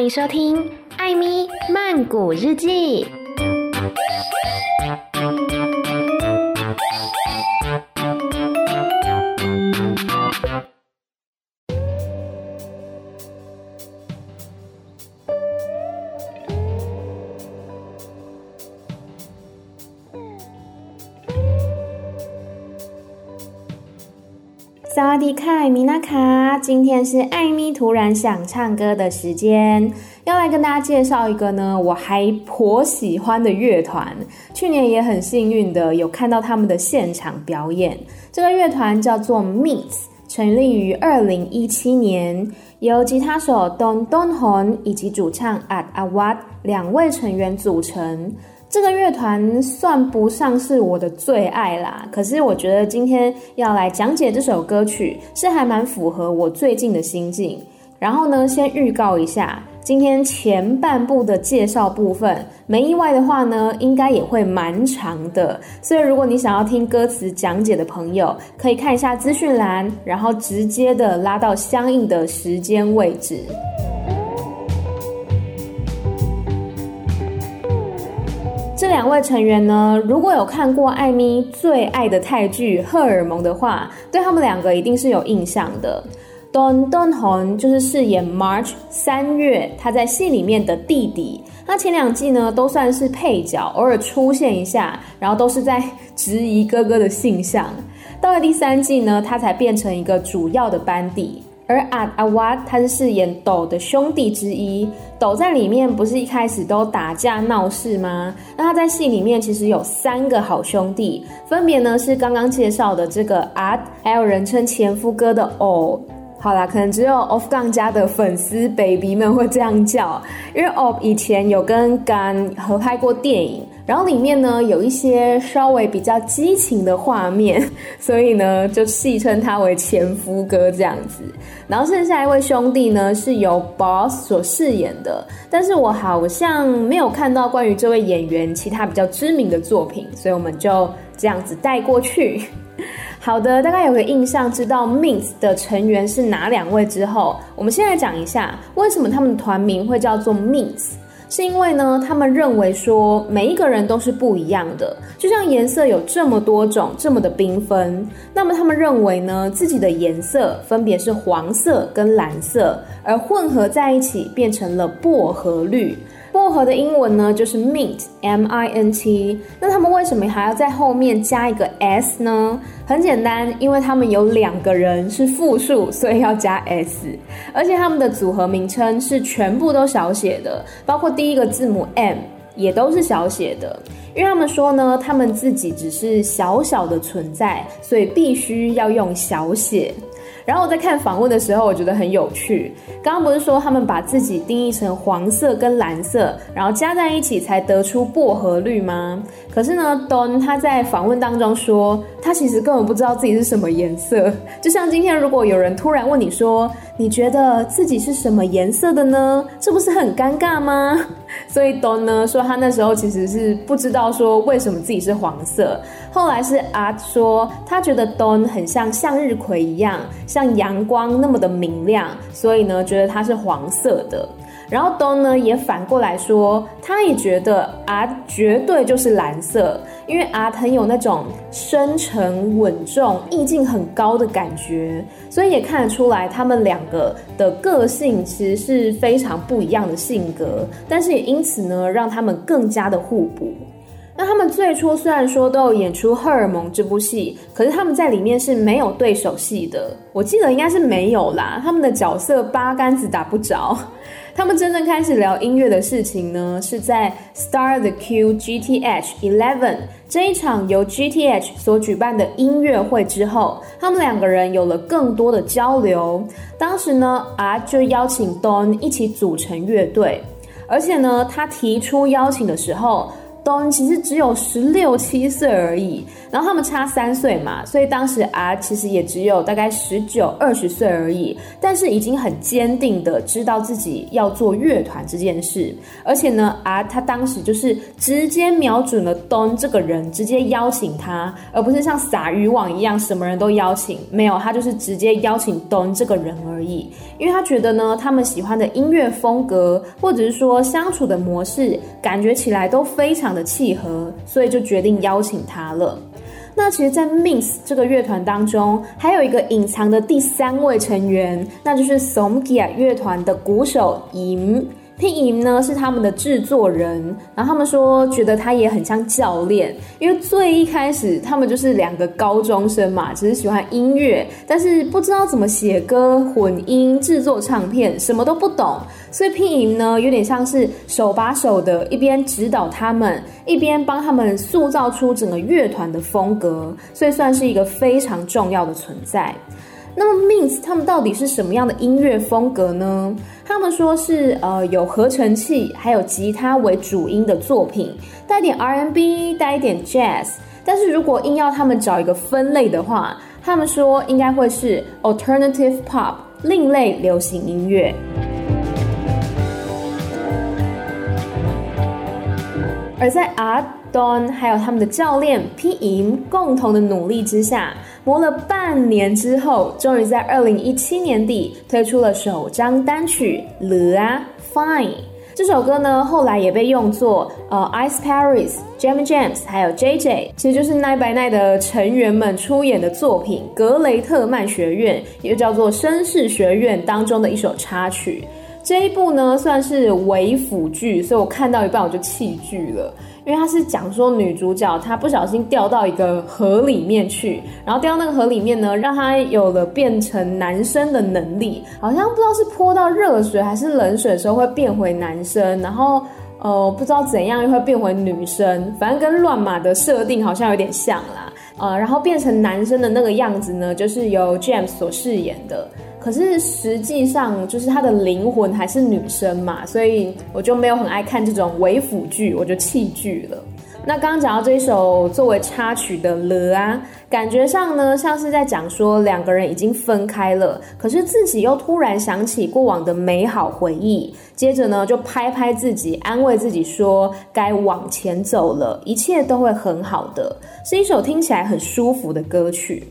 欢迎收听《艾咪曼谷日记》。萨瓦迪卡，米娜卡，今天是艾米突然想唱歌的时间，要来跟大家介绍一个呢，我还颇喜欢的乐团。去年也很幸运的有看到他们的现场表演。这个乐团叫做 Minx，成立于二零一七年，由吉他手 Don Don Hon 以及主唱 At Awad 两位成员组成。这个乐团算不上是我的最爱啦，可是我觉得今天要来讲解这首歌曲是还蛮符合我最近的心境。然后呢，先预告一下，今天前半部的介绍部分，没意外的话呢，应该也会蛮长的。所以如果你想要听歌词讲解的朋友，可以看一下资讯栏，然后直接的拉到相应的时间位置。两位成员呢，如果有看过艾咪最爱的泰剧《荷尔蒙》的话，对他们两个一定是有印象的。Don Don Hon 就是饰演 March 三月，他在戏里面的弟弟。那前两季呢都算是配角，偶尔出现一下，然后都是在质疑哥哥的性向。到了第三季呢，他才变成一个主要的班底。而 Ad Awad 他是饰演斗的兄弟之一，斗在里面不是一开始都打架闹事吗？那他在戏里面其实有三个好兄弟，分别呢是刚刚介绍的这个阿还有人称前夫哥的 O。好啦，可能只有 Off Gang 家的粉丝 baby 们会这样叫，因为欧以前有跟 Gang 合拍过电影，然后里面呢有一些稍微比较激情的画面，所以呢就戏称他为前夫哥这样子。然后剩下一位兄弟呢是由 Boss 所饰演的，但是我好像没有看到关于这位演员其他比较知名的作品，所以我们就这样子带过去。好的，大概有个印象，知道 Minx 的成员是哪两位之后，我们先来讲一下为什么他们团名会叫做 Minx。是因为呢，他们认为说每一个人都是不一样的，就像颜色有这么多种，这么的缤纷。那么他们认为呢，自己的颜色分别是黄色跟蓝色，而混合在一起变成了薄荷绿。薄荷的英文呢就是 mint，M-I-N-T。那他们为什么还要在后面加一个 s 呢？很简单，因为他们有两个人是复数，所以要加 s。而且他们的组合名称是全部都小写的，包括第一个字母 M 也都是小写的。因为他们说呢，他们自己只是小小的存在，所以必须要用小写。然后我在看访问的时候，我觉得很有趣。刚刚不是说他们把自己定义成黄色跟蓝色，然后加在一起才得出薄荷绿吗？可是呢，Don 他在访问当中说，他其实根本不知道自己是什么颜色。就像今天，如果有人突然问你说，你觉得自己是什么颜色的呢？这不是很尴尬吗？所以 Don 呢说，他那时候其实是不知道说为什么自己是黄色。后来是 Ad 说，他觉得 Don 很像向日葵一样，像阳光那么的明亮，所以呢，觉得它是黄色的。然后 Don 呢也反过来说，他也觉得 Ad 绝对就是蓝色，因为 Ad 很有那种深沉稳重、意境很高的感觉，所以也看得出来他们两个的个性其实是非常不一样的性格，但是也因此呢，让他们更加的互补。那他们最初虽然说都有演出《荷尔蒙》这部戏，可是他们在里面是没有对手戏的。我记得应该是没有啦，他们的角色八竿子打不着。他们真正开始聊音乐的事情呢，是在 Star the Q GTH Eleven 这一场由 GTH 所举办的音乐会之后，他们两个人有了更多的交流。当时呢，R 就邀请 Don 一起组成乐队，而且呢，他提出邀请的时候。Don 其实只有十六七岁而已，然后他们差三岁嘛，所以当时啊其实也只有大概十九二十岁而已，但是已经很坚定的知道自己要做乐团这件事，而且呢啊他当时就是直接瞄准了 Don 这个人，直接邀请他，而不是像撒渔网一样什么人都邀请，没有，他就是直接邀请 Don 这个人而已，因为他觉得呢他们喜欢的音乐风格或者是说相处的模式，感觉起来都非常的契合，所以就决定邀请他了。那其实，在 Mins 这个乐团当中，还有一个隐藏的第三位成员，那就是 Somgia 乐团的鼓手 Im。Pim 呢是他们的制作人，然后他们说觉得他也很像教练，因为最一开始他们就是两个高中生嘛，只是喜欢音乐，但是不知道怎么写歌、混音、制作唱片，什么都不懂，所以 Pim 呢有点像是手把手的，一边指导他们，一边帮他们塑造出整个乐团的风格，所以算是一个非常重要的存在。那么 Minx 他们到底是什么样的音乐风格呢？他们说是呃有合成器还有吉他为主音的作品，带点 R&B，带一点 Jazz。但是如果硬要他们找一个分类的话，他们说应该会是 Alternative Pop，另类流行音乐。而在 Adon 还有他们的教练 PM 共同的努力之下。磨了半年之后，终于在二零一七年底推出了首张单曲《Le 啊 Fine》。这首歌呢，后来也被用作呃 Ice Paris、Jam Jams 还有 JJ，其实就是 Nine by Nine 的成员们出演的作品《格雷特曼学院》，也叫做《绅士学院》当中的一首插曲。这一部呢，算是伪腐剧，所以我看到一半我就弃剧了。因为他是讲说女主角她不小心掉到一个河里面去，然后掉到那个河里面呢，让她有了变成男生的能力，好像不知道是泼到热水还是冷水的时候会变回男生，然后呃不知道怎样又会变回女生，反正跟乱马的设定好像有点像啦，呃，然后变成男生的那个样子呢，就是由 James 所饰演的。可是实际上，就是他的灵魂还是女生嘛，所以我就没有很爱看这种伪腐剧，我就弃剧了。那刚刚讲到这一首作为插曲的《了》啊，感觉上呢像是在讲说两个人已经分开了，可是自己又突然想起过往的美好回忆，接着呢就拍拍自己，安慰自己说该往前走了，一切都会很好的，是一首听起来很舒服的歌曲。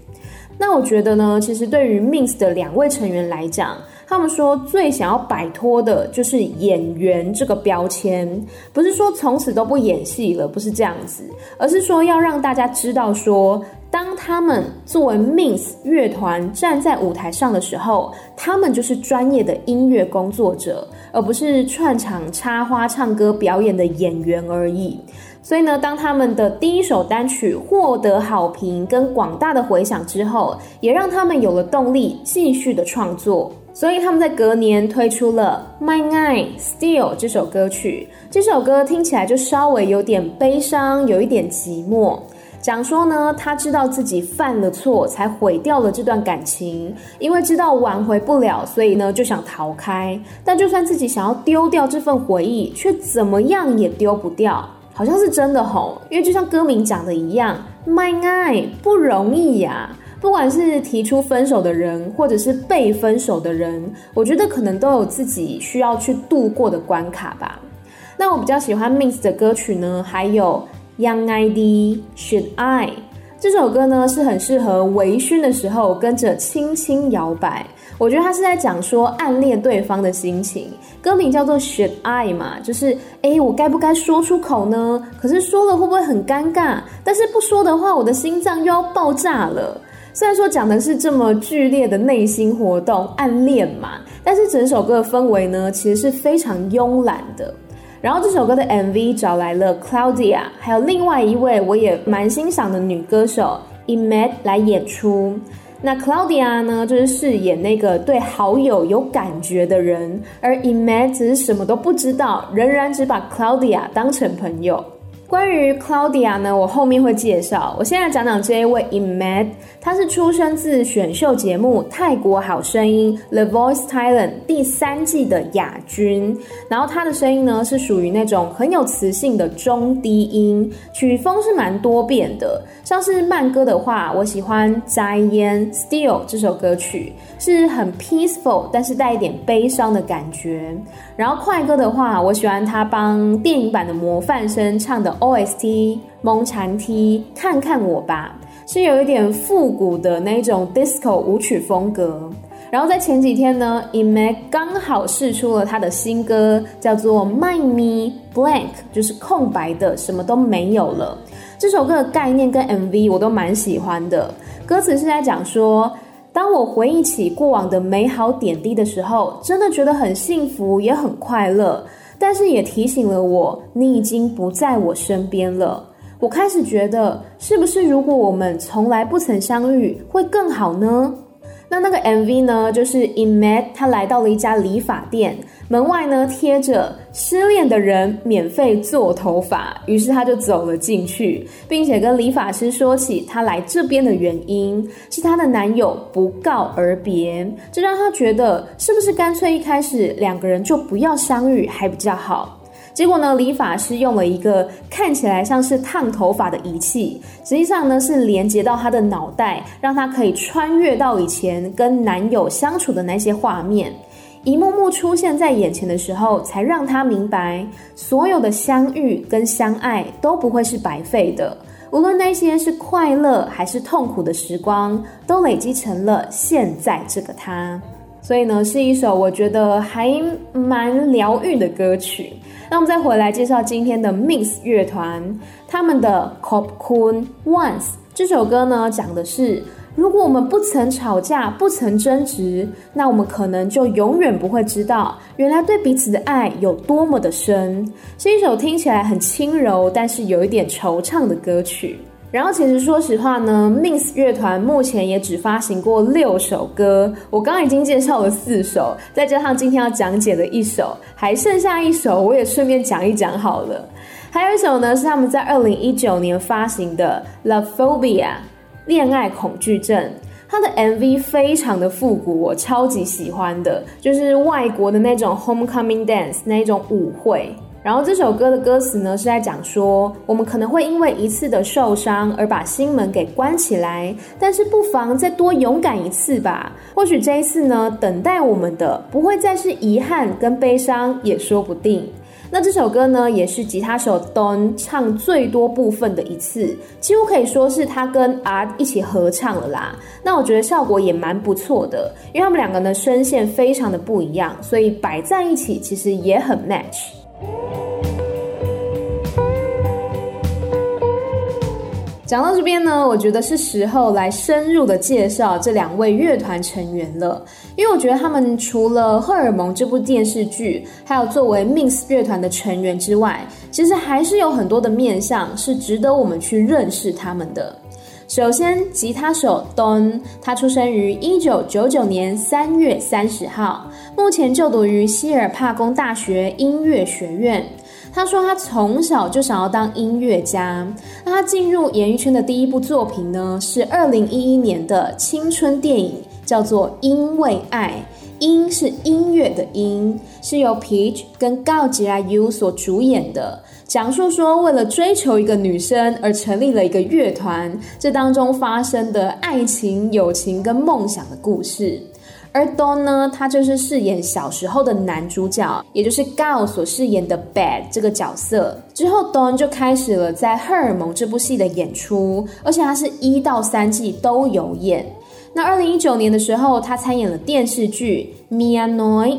那我觉得呢，其实对于 Minx 的两位成员来讲，他们说最想要摆脱的就是演员这个标签，不是说从此都不演戏了，不是这样子，而是说要让大家知道说，当他们作为 Minx 乐团站在舞台上的时候，他们就是专业的音乐工作者，而不是串场插花、唱歌表演的演员而已。所以呢，当他们的第一首单曲获得好评跟广大的回响之后，也让他们有了动力继续的创作。所以他们在隔年推出了《My Eye Still》这首歌曲。这首歌听起来就稍微有点悲伤，有一点寂寞。讲说呢，他知道自己犯了错，才毁掉了这段感情。因为知道挽回不了，所以呢就想逃开。但就算自己想要丢掉这份回忆，却怎么样也丢不掉。好像是真的吼，因为就像歌名讲的一样，My eye 不容易呀。不管是提出分手的人，或者是被分手的人，我觉得可能都有自己需要去度过的关卡吧。那我比较喜欢 Minx 的歌曲呢，还有 Young ID Should I 这首歌呢，是很适合微醺的时候跟着轻轻摇摆。我觉得他是在讲说暗恋对方的心情，歌名叫做 Should I 嘛，就是诶，我该不该说出口呢？可是说了会不会很尴尬？但是不说的话，我的心脏又要爆炸了。虽然说讲的是这么剧烈的内心活动，暗恋嘛，但是整首歌的氛围呢，其实是非常慵懒的。然后这首歌的 MV 找来了 Claudia，还有另外一位我也蛮欣赏的女歌手 Imette 来演出。那 Claudia 呢，就是饰演那个对好友有感觉的人，而 Imad 只是什么都不知道，仍然只把 Claudia 当成朋友。关于 Claudia 呢，我后面会介绍。我现在讲讲这一位 Imad 他是出生自选秀节目《泰国好声音》The Voice Thailand 第三季的亚军。然后他的声音呢是属于那种很有磁性的中低音，曲风是蛮多变的。像是慢歌的话，我喜欢《摘烟 Still》这首歌曲，是很 peaceful，但是带一点悲伤的感觉。然后快歌的话，我喜欢他帮电影版的模范生唱的 OST《蒙蝉梯》，看看我吧，是有一点复古的那种 disco 舞曲风格。然后在前几天呢，Imek 刚好试出了他的新歌，叫做《My Me Blank》，就是空白的，什么都没有了。这首歌的概念跟 MV 我都蛮喜欢的，歌词是在讲说，当我回忆起过往的美好点滴的时候，真的觉得很幸福，也很快乐。但是也提醒了我，你已经不在我身边了。我开始觉得，是不是如果我们从来不曾相遇，会更好呢？那那个 MV 呢，就是 Imad 他来到了一家理发店，门外呢贴着失恋的人免费做头发，于是他就走了进去，并且跟理发师说起他来这边的原因，是他的男友不告而别，这让他觉得是不是干脆一开始两个人就不要相遇还比较好。结果呢，理发师用了一个看起来像是烫头发的仪器，实际上呢是连接到他的脑袋，让他可以穿越到以前跟男友相处的那些画面，一幕幕出现在眼前的时候，才让他明白，所有的相遇跟相爱都不会是白费的，无论那些是快乐还是痛苦的时光，都累积成了现在这个他。所以呢，是一首我觉得还蛮疗愈的歌曲。那我们再回来介绍今天的 Mix 乐团，他们的 Cop Kun Once 这首歌呢，讲的是如果我们不曾吵架，不曾争执，那我们可能就永远不会知道，原来对彼此的爱有多么的深。是一首听起来很轻柔，但是有一点惆怅的歌曲。然后，其实说实话呢，Mins 乐团目前也只发行过六首歌。我刚刚已经介绍了四首，再加上今天要讲解的一首，还剩下一首，我也顺便讲一讲好了。还有一首呢，是他们在二零一九年发行的《Love Phobia》恋爱恐惧症。它的 MV 非常的复古，我超级喜欢的，就是外国的那种 Homecoming Dance 那一种舞会。然后这首歌的歌词呢，是在讲说，我们可能会因为一次的受伤而把心门给关起来，但是不妨再多勇敢一次吧。或许这一次呢，等待我们的不会再是遗憾跟悲伤，也说不定。那这首歌呢，也是吉他手 Don 唱最多部分的一次，几乎可以说是他跟 R 一起合唱了啦。那我觉得效果也蛮不错的，因为他们两个呢声线非常的不一样，所以摆在一起其实也很 match。讲到这边呢，我觉得是时候来深入的介绍这两位乐团成员了，因为我觉得他们除了《荷尔蒙》这部电视剧，还有作为 Mins 乐团的成员之外，其实还是有很多的面向是值得我们去认识他们的。首先，吉他手 Don，他出生于一九九九年三月三十号，目前就读于希尔帕工大学音乐学院。他说他从小就想要当音乐家。那他进入演艺圈的第一部作品呢，是二零一一年的青春电影，叫做《因为爱》。音是音乐的音，是由 Peach 跟 Kao Jia Yu 所主演的，讲述说为了追求一个女生而成立了一个乐团，这当中发生的爱情、友情跟梦想的故事。而 Don 呢，他就是饰演小时候的男主角，也就是 Gao 所饰演的 Bad 这个角色。之后，Don 就开始了在《荷尔蒙》这部戏的演出，而且他是一到三季都有演。那二零一九年的时候，他参演了电视剧《Mia Noi》。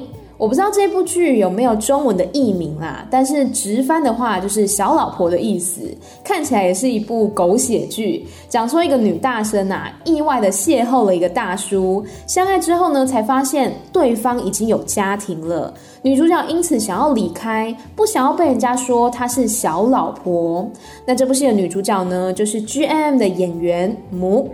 我不知道这部剧有没有中文的译名啦，但是直翻的话就是“小老婆”的意思。看起来也是一部狗血剧，讲说一个女大生啊，意外的邂逅了一个大叔，相爱之后呢，才发现对方已经有家庭了。女主角因此想要离开，不想要被人家说她是小老婆。那这部戏的女主角呢，就是 G M 的演员母。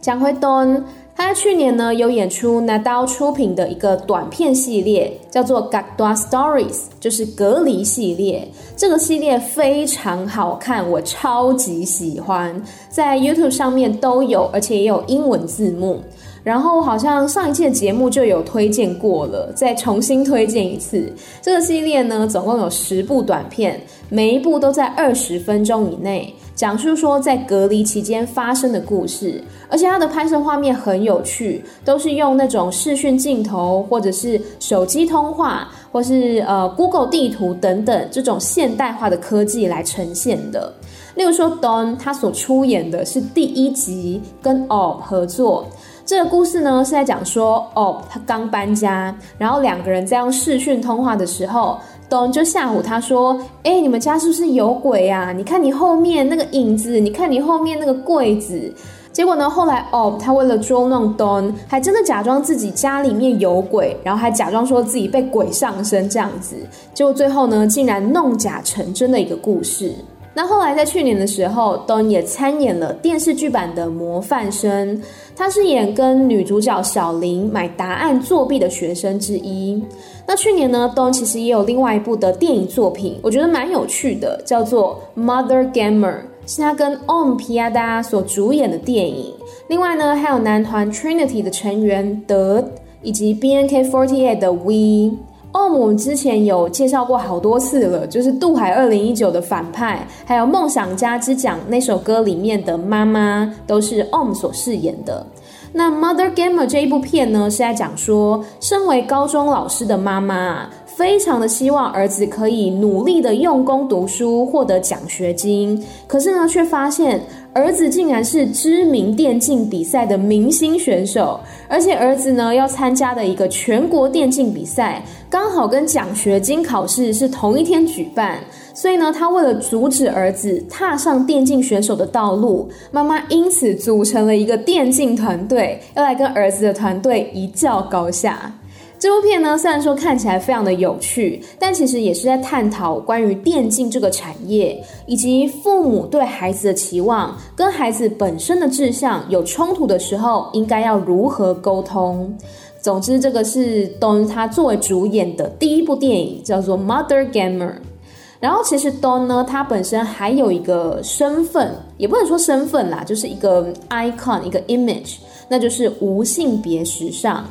讲回 Don。他在去年呢有演出 Nadao 出品的一个短片系列，叫做 Gagda Stories 就是隔离系列。这个系列非常好看，我超级喜欢，在 YouTube 上面都有，而且也有英文字幕。然后好像上一期的节目就有推荐过了，再重新推荐一次。这个系列呢，总共有十部短片，每一部都在二十分钟以内，讲述说在隔离期间发生的故事。而且它的拍摄画面很有趣，都是用那种视讯镜头，或者是手机通话，或是呃 Google 地图等等这种现代化的科技来呈现的。例如说，Don 他所出演的是第一集跟 Ob 合作。这个故事呢是在讲说，哦，他刚搬家，然后两个人在用视讯通话的时候东就吓唬他说：“哎，你们家是不是有鬼呀？你看你后面那个影子，你看你后面那个柜子。”结果呢，后来哦，他为了捉弄 Don，还真的假装自己家里面有鬼，然后还假装说自己被鬼上身这样子。结果最后呢，竟然弄假成真的一个故事。那后来在去年的时候，Don 也参演了电视剧版的《模范生》，他是演跟女主角小林买答案作弊的学生之一。那去年呢，Don 其实也有另外一部的电影作品，我觉得蛮有趣的，叫做《Mother Gamer》，是他跟 Om Piada 所主演的电影。另外呢，还有男团 Trinity 的成员德以及 BNK48 的 We。哦，我们之前有介绍过好多次了，就是《渡海二零一九》的反派，还有《梦想家之奖》那首歌里面的妈妈，都是 Om 所饰演的。那《Mother Gamer》这一部片呢，是在讲说，身为高中老师的妈妈，非常的希望儿子可以努力的用功读书，获得奖学金，可是呢，却发现。儿子竟然是知名电竞比赛的明星选手，而且儿子呢要参加的一个全国电竞比赛，刚好跟奖学金考试是同一天举办，所以呢，他为了阻止儿子踏上电竞选手的道路，妈妈因此组成了一个电竞团队，要来跟儿子的团队一较高下。这部片呢，虽然说看起来非常的有趣，但其实也是在探讨关于电竞这个产业，以及父母对孩子的期望跟孩子本身的志向有冲突的时候，应该要如何沟通。总之，这个是 Don 他作为主演的第一部电影，叫做《Mother Gamer》。然后，其实 Don 呢，他本身还有一个身份，也不能说身份啦，就是一个 icon，一个 image，那就是无性别时尚。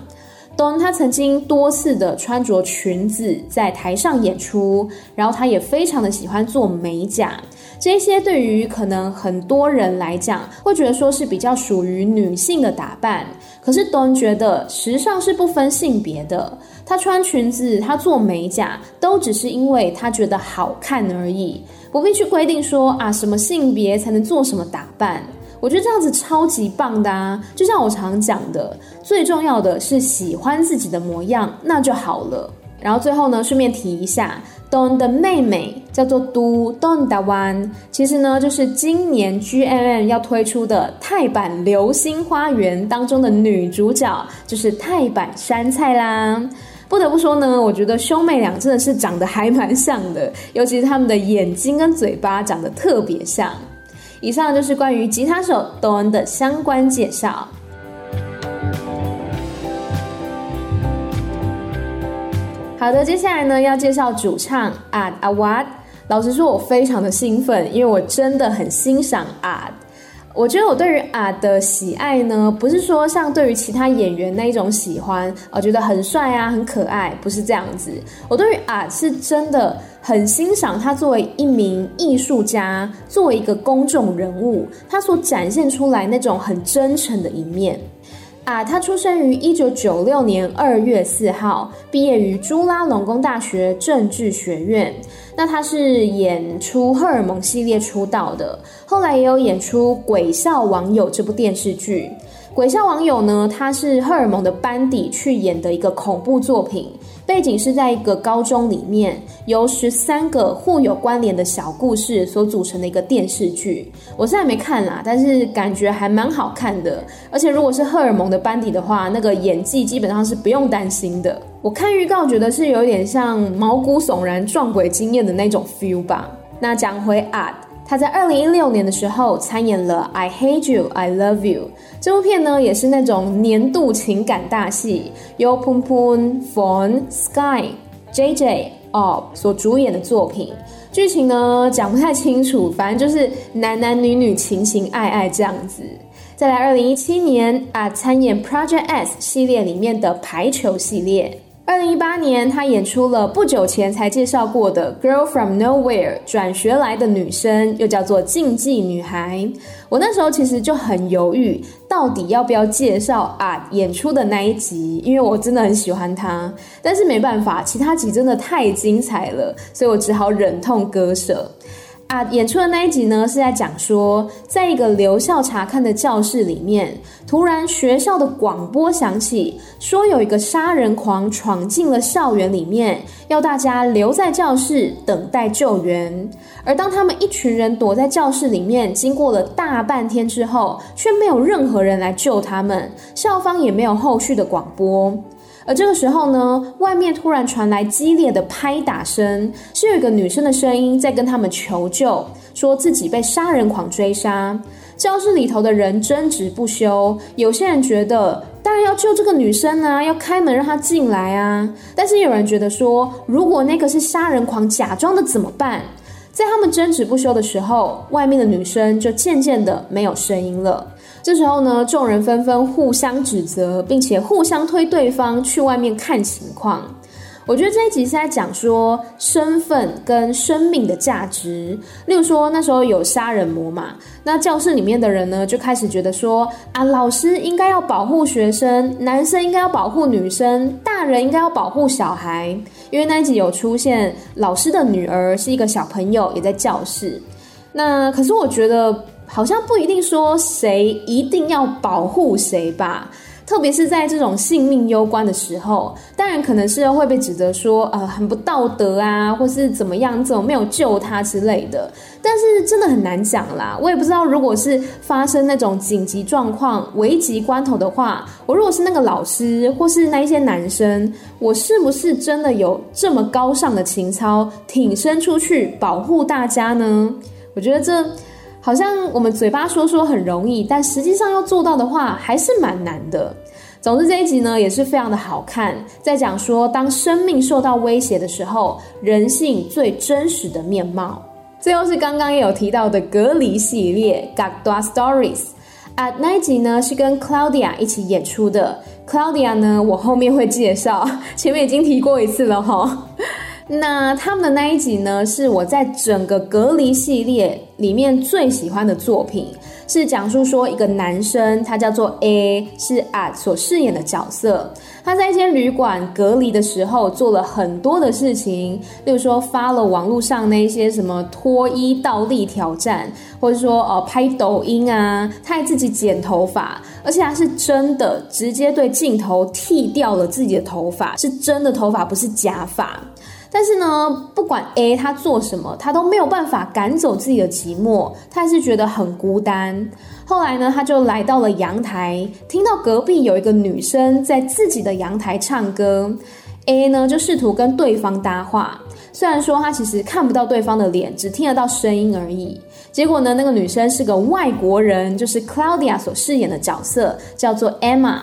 Don 他曾经多次的穿着裙子在台上演出，然后他也非常的喜欢做美甲，这些对于可能很多人来讲会觉得说是比较属于女性的打扮，可是 Don 觉得时尚是不分性别的，他穿裙子，他做美甲，都只是因为他觉得好看而已，不必去规定说啊什么性别才能做什么打扮。我觉得这样子超级棒的啊！就像我常讲的，最重要的是喜欢自己的模样，那就好了。然后最后呢，顺便提一下，Don 的妹妹叫做 Do Don Dawan，其实呢就是今年 GMM 要推出的泰版《流星花园》当中的女主角，就是泰版杉菜啦。不得不说呢，我觉得兄妹俩真的是长得还蛮像的，尤其是他们的眼睛跟嘴巴长得特别像。以上就是关于吉他手 Don 的相关介绍。好的，接下来呢要介绍主唱 Ad Awad。老实说，我非常的兴奋，因为我真的很欣赏 Ad。我觉得我对于啊的喜爱呢，不是说像对于其他演员那一种喜欢，我觉得很帅啊，很可爱，不是这样子。我对于啊是真的。很欣赏他作为一名艺术家，作为一个公众人物，他所展现出来那种很真诚的一面。啊，他出生于一九九六年二月四号，毕业于朱拉隆功大学政治学院。那他是演出《荷尔蒙》系列出道的，后来也有演出《鬼校网友》这部电视剧。《鬼校网友》呢，他是荷尔蒙的班底去演的一个恐怖作品。背景是在一个高中里面，由十三个互有关联的小故事所组成的一个电视剧。我现在没看啦，但是感觉还蛮好看的。而且如果是荷尔蒙的班底的话，那个演技基本上是不用担心的。我看预告觉得是有点像毛骨悚然、撞鬼经验的那种 feel 吧。那讲回 Ad。他在二零一六年的时候参演了《I Hate You, I Love You》这部片呢，也是那种年度情感大戏，由 Poon Poon、Von、Sky、JJ、OP 所主演的作品。剧情呢讲不太清楚，反正就是男男女女情情爱爱这样子。再来，二零一七年啊，参演 Project S 系列里面的排球系列。二零一八年，她演出了不久前才介绍过的《Girl from Nowhere》转学来的女生，又叫做竞技女孩。我那时候其实就很犹豫，到底要不要介绍啊演出的那一集，因为我真的很喜欢她。但是没办法，其他集真的太精彩了，所以我只好忍痛割舍。啊，演出的那一集呢，是在讲说，在一个留校察看的教室里面，突然学校的广播响起，说有一个杀人狂闯进了校园里面，要大家留在教室等待救援。而当他们一群人躲在教室里面，经过了大半天之后，却没有任何人来救他们，校方也没有后续的广播。而这个时候呢，外面突然传来激烈的拍打声，是有一个女生的声音在跟他们求救，说自己被杀人狂追杀。教室里头的人争执不休，有些人觉得当然要救这个女生啊，要开门让她进来啊。但是有人觉得说，如果那个是杀人狂假装的怎么办？在他们争执不休的时候，外面的女生就渐渐的没有声音了。这时候呢，众人纷纷互相指责，并且互相推对方去外面看情况。我觉得这一集是在讲说身份跟生命的价值。例如说，那时候有杀人魔嘛，那教室里面的人呢就开始觉得说啊，老师应该要保护学生，男生应该要保护女生，大人应该要保护小孩。因为那一集有出现老师的女儿是一个小朋友，也在教室。那可是我觉得。好像不一定说谁一定要保护谁吧，特别是在这种性命攸关的时候，当然可能是会被指责说呃很不道德啊，或是怎么样，怎么没有救他之类的。但是真的很难讲啦，我也不知道如果是发生那种紧急状况、危急关头的话，我如果是那个老师或是那一些男生，我是不是真的有这么高尚的情操，挺身出去保护大家呢？我觉得这。好像我们嘴巴说说很容易，但实际上要做到的话还是蛮难的。总之这一集呢也是非常的好看，在讲说当生命受到威胁的时候，人性最真实的面貌。最后是刚刚也有提到的隔离系列《Gakdwa Stories》啊，那一集呢是跟 Claudia 一起演出的。Claudia 呢我后面会介绍，前面已经提过一次了哈。那他们的那一集呢，是我在整个隔离系列里面最喜欢的作品，是讲述说一个男生，他叫做 A，是 a 所饰演的角色。他在一间旅馆隔离的时候，做了很多的事情，例如说发了网络上那些什么脱衣倒立挑战，或者说呃拍抖音啊，他还自己剪头发，而且他是真的直接对镜头剃掉了自己的头发，是真的头发，不是假发。但是呢，不管 A 他做什么，他都没有办法赶走自己的寂寞，他还是觉得很孤单。后来呢，他就来到了阳台，听到隔壁有一个女生在自己的阳台唱歌，A 呢就试图跟对方搭话，虽然说他其实看不到对方的脸，只听得到声音而已。结果呢，那个女生是个外国人，就是 Claudia 所饰演的角色，叫做 Emma。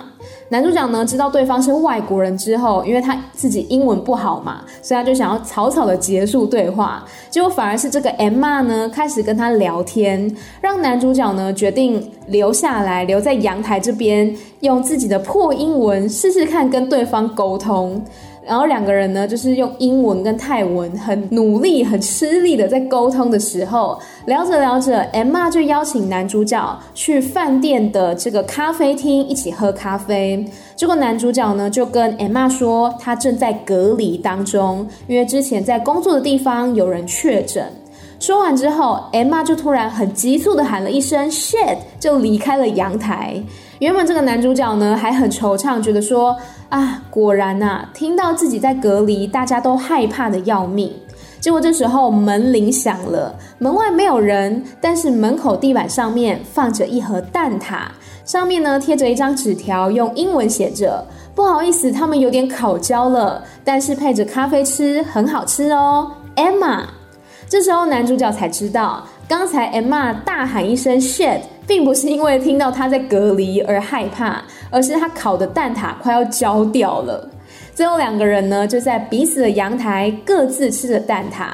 男主角呢，知道对方是外国人之后，因为他自己英文不好嘛，所以他就想要草草的结束对话。结果反而是这个 M 妈呢，开始跟他聊天，让男主角呢决定留下来，留在阳台这边，用自己的破英文试试看跟对方沟通。然后两个人呢，就是用英文跟泰文很努力、很吃力的在沟通的时候，聊着聊着，Emma 就邀请男主角去饭店的这个咖啡厅一起喝咖啡。结果男主角呢就跟 Emma 说，他正在隔离当中，因为之前在工作的地方有人确诊。说完之后，Emma 就突然很急促的喊了一声 “shit”，就离开了阳台。原本这个男主角呢还很惆怅，觉得说啊，果然呐、啊，听到自己在隔离，大家都害怕的要命。结果这时候门铃响了，门外没有人，但是门口地板上面放着一盒蛋挞，上面呢贴着一张纸条，用英文写着：“不好意思，他们有点烤焦了，但是配着咖啡吃很好吃哦，Emma。”这时候男主角才知道，刚才 Emma 大喊一声 shit，并不是因为听到他在隔离而害怕，而是他烤的蛋挞快要焦掉了。最后两个人呢，就在彼此的阳台各自吃着蛋挞。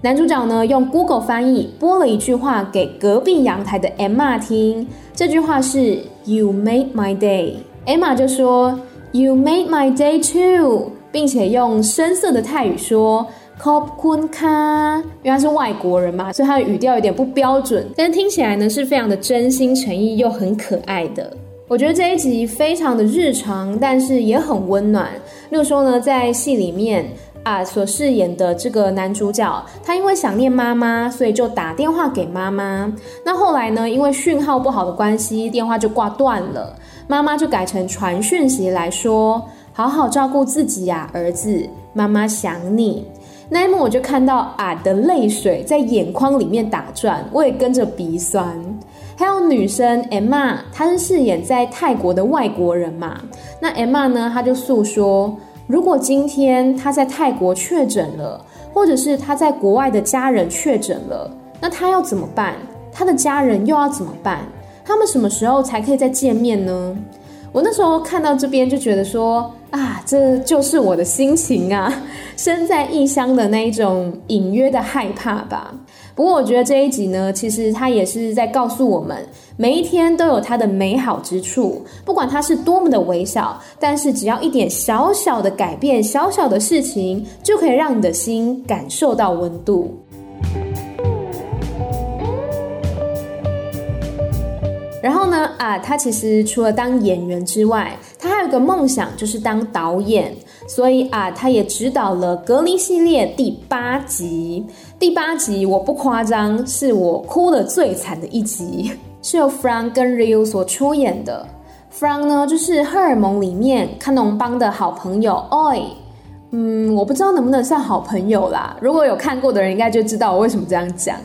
男主角呢，用 Google 翻译播了一句话给隔壁阳台的 Emma 听，这句话是 You made my day。Emma 就说 You made my day too，并且用深色的泰语说 Khop Kun Ka，因为他是外国人嘛，所以他的语调有点不标准，但听起来呢是非常的真心诚意又很可爱的。我觉得这一集非常的日常，但是也很温暖。例如说呢，在戏里面啊，所饰演的这个男主角，他因为想念妈妈，所以就打电话给妈妈。那后来呢，因为讯号不好的关系，电话就挂断了。妈妈就改成传讯息来说：“好好照顾自己呀，儿子，妈妈想你。”那一幕我就看到啊的泪水在眼眶里面打转，我也跟着鼻酸。还有女生 Emma，她是饰演在泰国的外国人嘛？那 Emma 呢，她就诉说，如果今天她在泰国确诊了，或者是她在国外的家人确诊了，那她要怎么办？她的家人又要怎么办？他们什么时候才可以再见面呢？我那时候看到这边就觉得说，啊，这就是我的心情啊，身在异乡的那一种隐约的害怕吧。不过我觉得这一集呢，其实它也是在告诉我们，每一天都有它的美好之处，不管它是多么的微小，但是只要一点小小的改变，小小的事情，就可以让你的心感受到温度。然后呢，啊，他其实除了当演员之外，他还有个梦想，就是当导演。所以啊，他也指导了《隔离》系列第八集。第八集我不夸张，是我哭得最惨的一集，是由 Frank 跟 Ryu 所出演的。Frank 呢，就是荷尔蒙里面看农帮的好朋友。Oi，嗯，我不知道能不能算好朋友啦。如果有看过的人，应该就知道我为什么这样讲。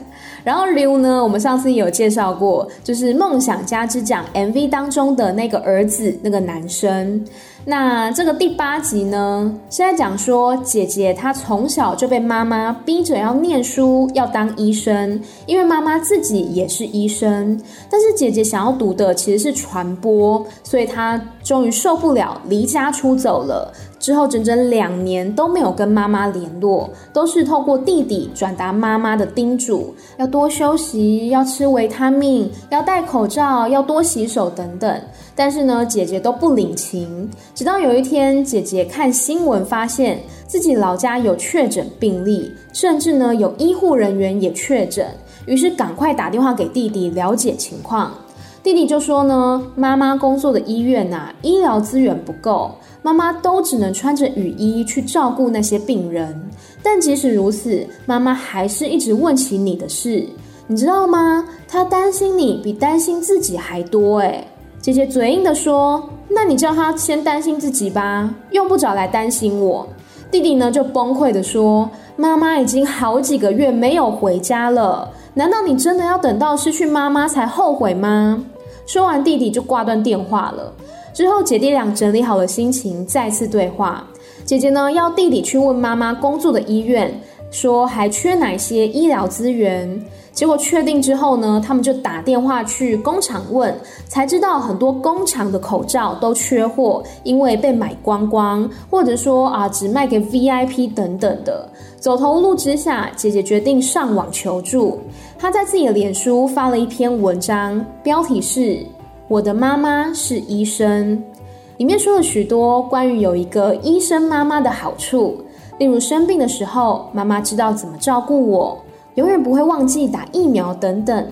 然后刘呢，我们上次也有介绍过，就是《梦想家之奖》MV 当中的那个儿子，那个男生。那这个第八集呢，是在讲说姐姐她从小就被妈妈逼着要念书，要当医生，因为妈妈自己也是医生，但是姐姐想要读的其实是传播，所以她终于受不了，离家出走了。之后整整两年都没有跟妈妈联络，都是透过弟弟转达妈妈的叮嘱，要多休息，要吃维他命，要戴口罩，要多洗手等等。但是呢，姐姐都不领情。直到有一天，姐姐看新闻发现自己老家有确诊病例，甚至呢有医护人员也确诊，于是赶快打电话给弟弟了解情况。弟弟就说呢，妈妈工作的医院呐、啊，医疗资源不够。妈妈都只能穿着雨衣去照顾那些病人，但即使如此，妈妈还是一直问起你的事，你知道吗？她担心你比担心自己还多诶。姐姐嘴硬地说：“那你叫她先担心自己吧，用不着来担心我。”弟弟呢就崩溃地说：“妈妈已经好几个月没有回家了，难道你真的要等到失去妈妈才后悔吗？”说完，弟弟就挂断电话了。之后，姐弟俩整理好了心情，再次对话。姐姐呢，要弟弟去问妈妈工作的医院，说还缺哪些医疗资源。结果确定之后呢，他们就打电话去工厂问，才知道很多工厂的口罩都缺货，因为被买光光，或者说啊，只卖给 VIP 等等的。走投无路之下，姐姐决定上网求助。她在自己的脸书发了一篇文章，标题是。我的妈妈是医生，里面说了许多关于有一个医生妈妈的好处，例如生病的时候，妈妈知道怎么照顾我，永远不会忘记打疫苗等等。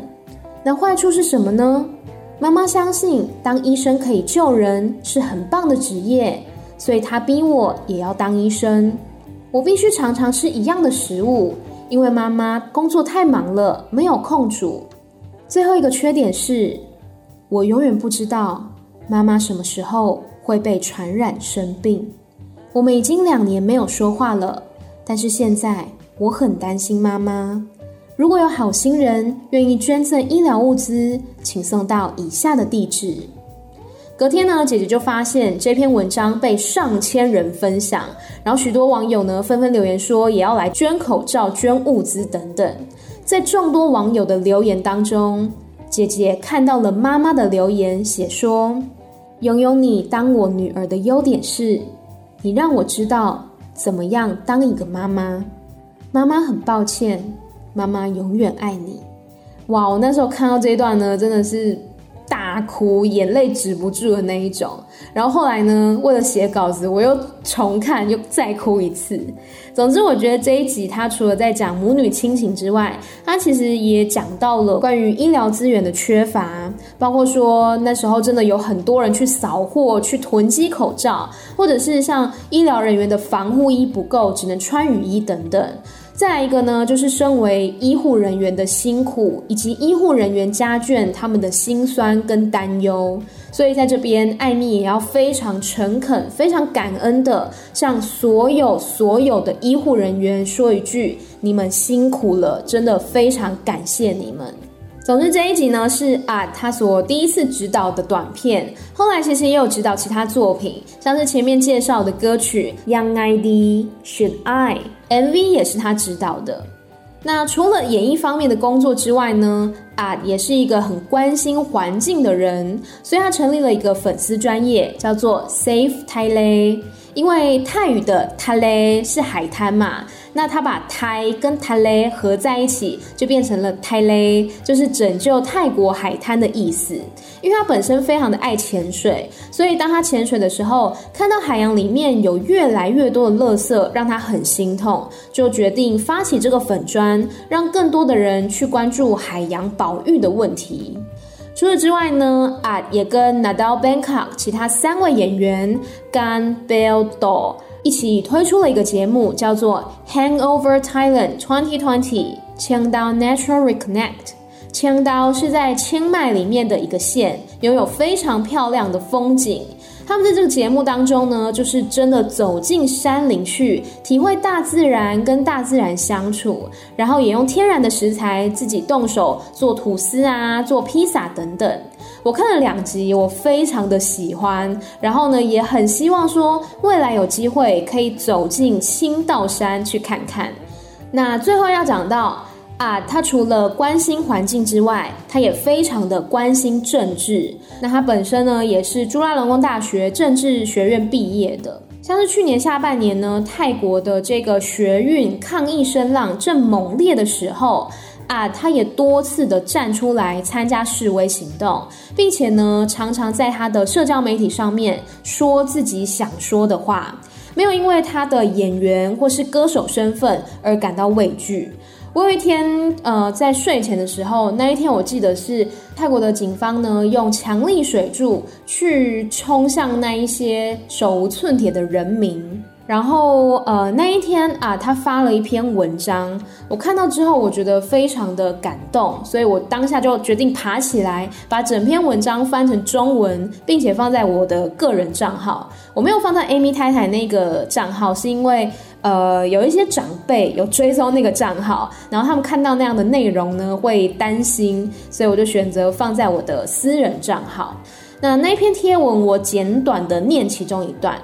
那坏处是什么呢？妈妈相信当医生可以救人，是很棒的职业，所以她逼我也要当医生。我必须常常吃一样的食物，因为妈妈工作太忙了，没有空煮。最后一个缺点是。我永远不知道妈妈什么时候会被传染生病。我们已经两年没有说话了，但是现在我很担心妈妈。如果有好心人愿意捐赠医疗物资，请送到以下的地址。隔天呢，姐姐就发现这篇文章被上千人分享，然后许多网友呢纷纷留言说也要来捐口罩、捐物资等等。在众多网友的留言当中，姐姐看到了妈妈的留言，写说：“拥有你当我女儿的优点是，你让我知道怎么样当一个妈妈。妈妈很抱歉，妈妈永远爱你。”哇，我那时候看到这一段呢，真的是。大哭，眼泪止不住的那一种。然后后来呢，为了写稿子，我又重看，又再哭一次。总之，我觉得这一集它除了在讲母女亲情之外，它其实也讲到了关于医疗资源的缺乏，包括说那时候真的有很多人去扫货、去囤积口罩，或者是像医疗人员的防护衣不够，只能穿雨衣等等。再一个呢，就是身为医护人员的辛苦，以及医护人员家眷他们的辛酸跟担忧。所以在这边，艾米也要非常诚恳、非常感恩的向所有所有的医护人员说一句：你们辛苦了，真的非常感谢你们。总之这一集呢是啊他所第一次执导的短片，后来其实也有执导其他作品，像是前面介绍的歌曲《Young ID Should I》，MV 也是他指导的。那除了演艺方面的工作之外呢，啊也是一个很关心环境的人，所以他成立了一个粉丝专业，叫做 Save Thailand，因为泰语的 t h a l 是海滩嘛。那他把泰跟泰勒合在一起，就变成了泰勒，就是拯救泰国海滩的意思。因为他本身非常的爱潜水，所以当他潜水的时候，看到海洋里面有越来越多的垃圾，让他很心痛，就决定发起这个粉砖，让更多的人去关注海洋保育的问题。除此之外呢，啊，也跟 Nadal Bangkok 其他三位演员 Gun Bell Do。一起推出了一个节目，叫做《Hangover Thailand 2020》清刀 Natural Reconnect。清刀是在清迈里面的一个县，拥有非常漂亮的风景。他们在这个节目当中呢，就是真的走进山林去，体会大自然，跟大自然相处，然后也用天然的食材自己动手做吐司啊，做披萨等等。我看了两集，我非常的喜欢，然后呢，也很希望说未来有机会可以走进清道山去看看。那最后要讲到啊，他除了关心环境之外，他也非常的关心政治。那他本身呢，也是朱拉隆功大学政治学院毕业的。像是去年下半年呢，泰国的这个学运抗议声浪正猛烈的时候。啊，他也多次的站出来参加示威行动，并且呢，常常在他的社交媒体上面说自己想说的话，没有因为他的演员或是歌手身份而感到畏惧。我有一天，呃，在睡前的时候，那一天我记得是泰国的警方呢，用强力水柱去冲向那一些手无寸铁的人民。然后，呃，那一天啊，他发了一篇文章，我看到之后，我觉得非常的感动，所以我当下就决定爬起来，把整篇文章翻成中文，并且放在我的个人账号。我没有放在 Amy 太太那个账号，是因为，呃，有一些长辈有追踪那个账号，然后他们看到那样的内容呢，会担心，所以我就选择放在我的私人账号。那那篇贴文，我简短的念其中一段，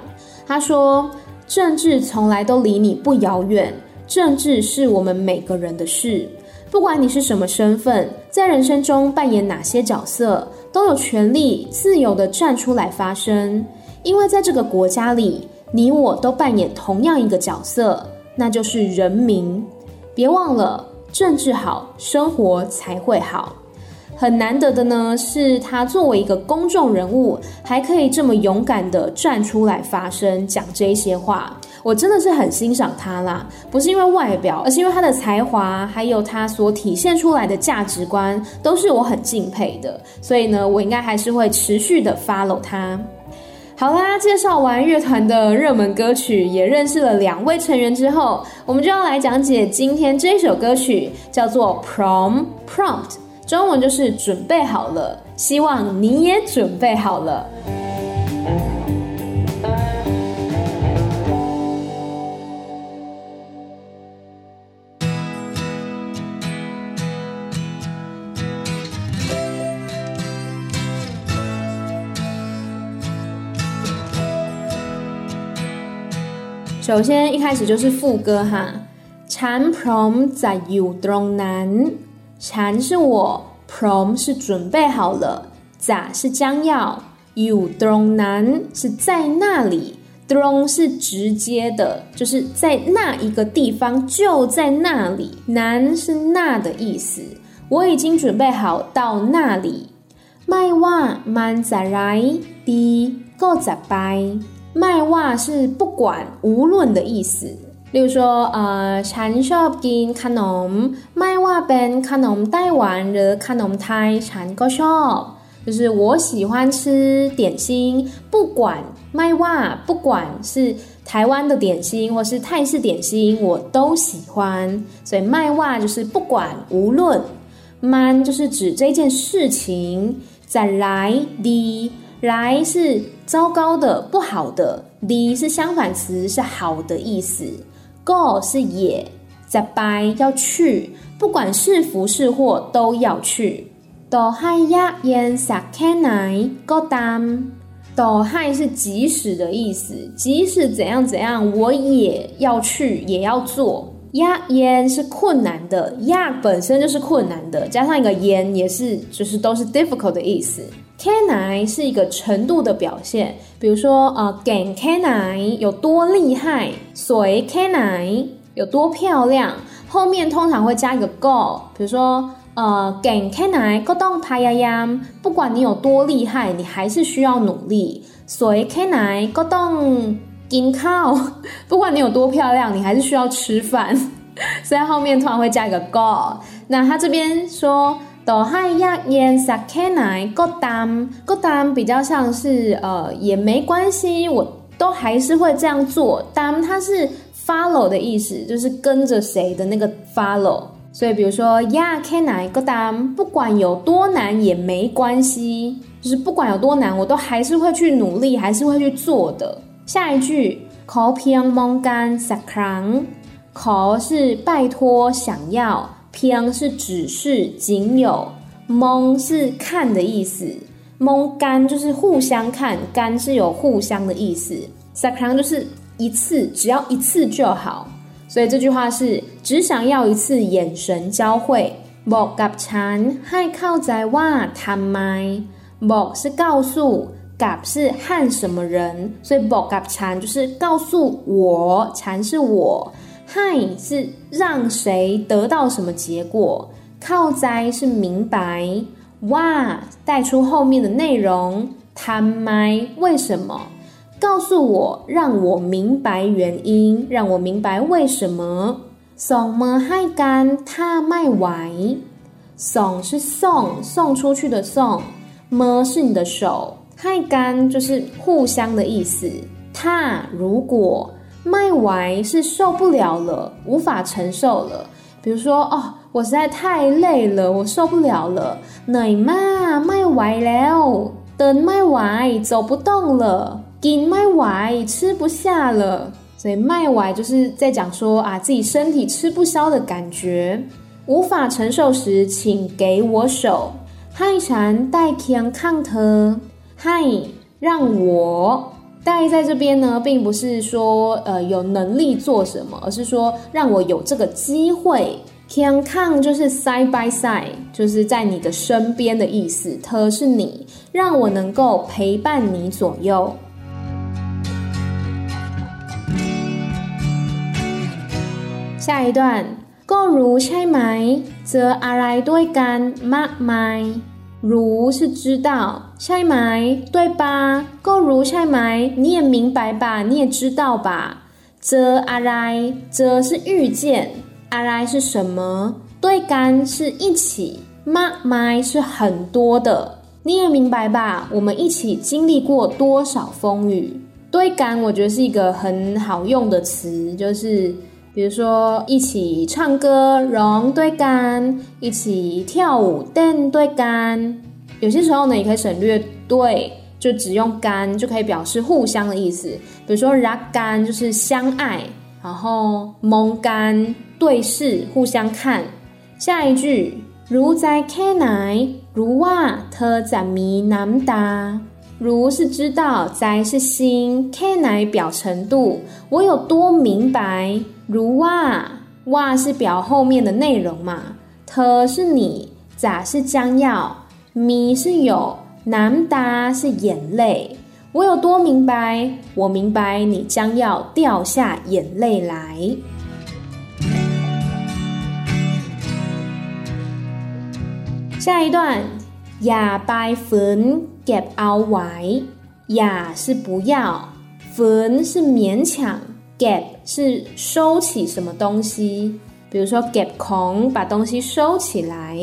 他说。政治从来都离你不遥远，政治是我们每个人的事。不管你是什么身份，在人生中扮演哪些角色，都有权利自由地站出来发声。因为在这个国家里，你我都扮演同样一个角色，那就是人民。别忘了，政治好，生活才会好。很难得的呢，是他作为一个公众人物，还可以这么勇敢的站出来发声，讲这些话，我真的是很欣赏他啦。不是因为外表，而是因为他的才华，还有他所体现出来的价值观，都是我很敬佩的。所以呢，我应该还是会持续的 follow 他。好啦，介绍完乐团的热门歌曲，也认识了两位成员之后，我们就要来讲解今天这首歌曲，叫做 Prom Prompt。中文就是准备好了，希望你也准备好了。首先，一开始就是副歌哈，“Champrom 在油东南”。禅是我，prom 是准备好了，咋是将要，you dong nan 是在那里，dong 是直接的，就是在那一个地方，就在那里南是那的意思。我已经准备好到那里。麦哇 man za ri di go za bei，麦哇是不管无论的意思。例如说，呃，ฉันชอบกินขนม，ไม่ว่าเป็นขนมไต้หวันหรือขนมไทย，ฉันก็ชอบ。就是我喜欢吃点心，不管ไม่ว่า，不管是台湾的点心或是泰式点心，我都喜欢。所以ไม่ว่า就是不管无论，มัน就是指这件事情。再来ดี，来是糟糕的、不好的，ดี是相反词，是好的意思。 go 是也，在拜要去，不管是福是祸都要去。都害呀烟撒开来，go d o n 都害是即使的意思，即使怎样怎样，我也要去，也要做。压烟是困难的压本身就是困难的加上一个烟也是就是都是 difficult 的意思。Can i 是一个程度的表现比如说呃 can can i 有多厉害？谁 can i 有多漂亮？后面通常会加一个 go 比如说呃 can can i go down 不管你有多厉害你还是需要努力。谁 can i go down 金靠，不管你有多漂亮，你还是需要吃饭。所以后面突然会加一个 go。那他这边说，都海亚烟萨克奈 go dam go dam 比较像是呃也没关系，我都还是会这样做。dam 它是 follow 的意思，就是跟着谁的那个 follow。所以比如说亚克奈 go dam，不管有多难也没关系，就是不管有多难，我都还是会去努力，还是会去做的。下一句，ขอเพียงมองกันสักครั้ง，ขอ是拜托、想要，เพียง是只是、仅有，ม是看的意思，มองกัน就是互相看，กัน是有互相的意思，สักครั้ง就是一次，只要一次就好。所以这句话是只想要一次眼神交汇。บอกกับฉันให้เข้าใจว่าทำไม。บอก是告诉， gap 是和什么人所以 borgap 蝉就是告诉我蝉是我。Hi 是让谁得到什么结果靠在是明白哇带出后面的内容他卖为什么？告诉我让我明白原因让我明白为什么什么？还干？他卖完送是送送出去的送么？是你的手。太干就是互相的意思。他如果卖歪是受不了了，无法承受了。比如说，哦，我实在太累了，我受不了了。奶妈卖歪了，等卖歪走不动了，给卖歪吃不下了。所以卖歪就是在讲说啊，自己身体吃不消的感觉，无法承受时，请给我手。太禅代天抗特。เคียงข้างเธอ，ให้让我带在这边呢，并不是说呃有能力做什么，而是说让我有这个机会。เคียงข้าง就是 side by side，就是在你的身边的意思。th 是你，让我能够陪伴你左右。下一段，ก็รู้ใช่ไหมเจออะไรด้วยกันมากมาย รู้是知道，ใช่ไหม对吧？ก็รู้ใช่ไหม你也明白吧？你也知道吧？เจออะไรเจอ是遇见，อะไร是什么？对กัน是一起，มากมาย是很多的。你也明白吧？我们一起经历过多少风雨？对กัน我觉得是一个很好用的词，就是。 比如说一起唱歌融对干一起跳舞等对干。有些时候呢也可以省略对就只用干就可以表示互相的意思。比如说拉干就是相爱然后蒙干对视互相看。下一句如在 can i 如哇特在米兰达。如是知道在是心 can i 表程度。我有多明白。如哇，哇是表后面的内容嘛？他是你，咋是将要？咪是有，难达是眼泪。我有多明白？我明白你将要掉下眼泪来。下一段，呀白粉给熬歪，呀是不要，粉是勉强。，get 是收起什么东西，比如说 get 空把东西收起来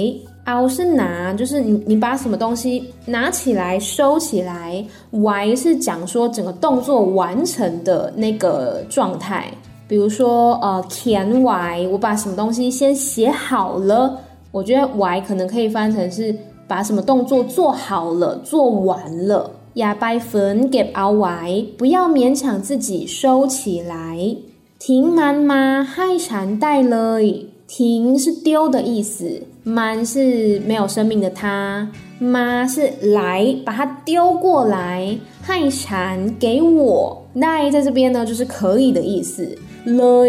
，out 是拿，就是你你把什么东西拿起来收起来，Y 是讲说整个动作完成的那个状态，比如说呃填 Y，，我把什么东西先写好了。我觉得 “y” 可能可以翻成是把什么动作做好了、做完了。亚拜粉 get out y，不要勉强自己收起来。停满吗？害蝉带了。停是丢的意思，满是没有生命的它，妈是来把它丢过来。害蝉给我带在这边呢，就是可以的意思。了，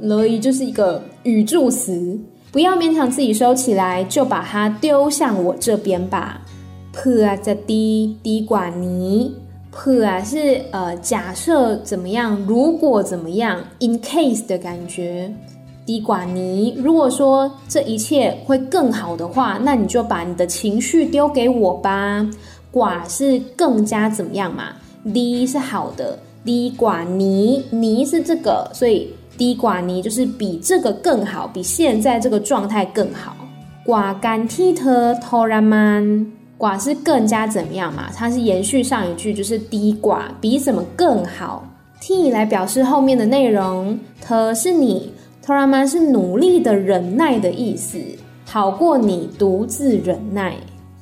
了就是一个语助词。不要勉强自己收起来，就把它丢向我这边吧。破啊，在滴滴管泥。破啊是呃，假设怎么样？如果怎么样？In case 的感觉。滴管泥，如果说这一切会更好的话，那你就把你的情绪丢给我吧。寡是更加怎么样嘛？滴是好的。滴管泥，泥是这个，所以。低寡尼就是比这个更好，比现在这个状态更好。寡干蒂特托拉曼，寡是更加怎么样嘛？它是延续上一句，就是低寡比什么更好。替来表示后面的内容，特是你，托拉曼是努力的忍耐的意思，好过你独自忍耐。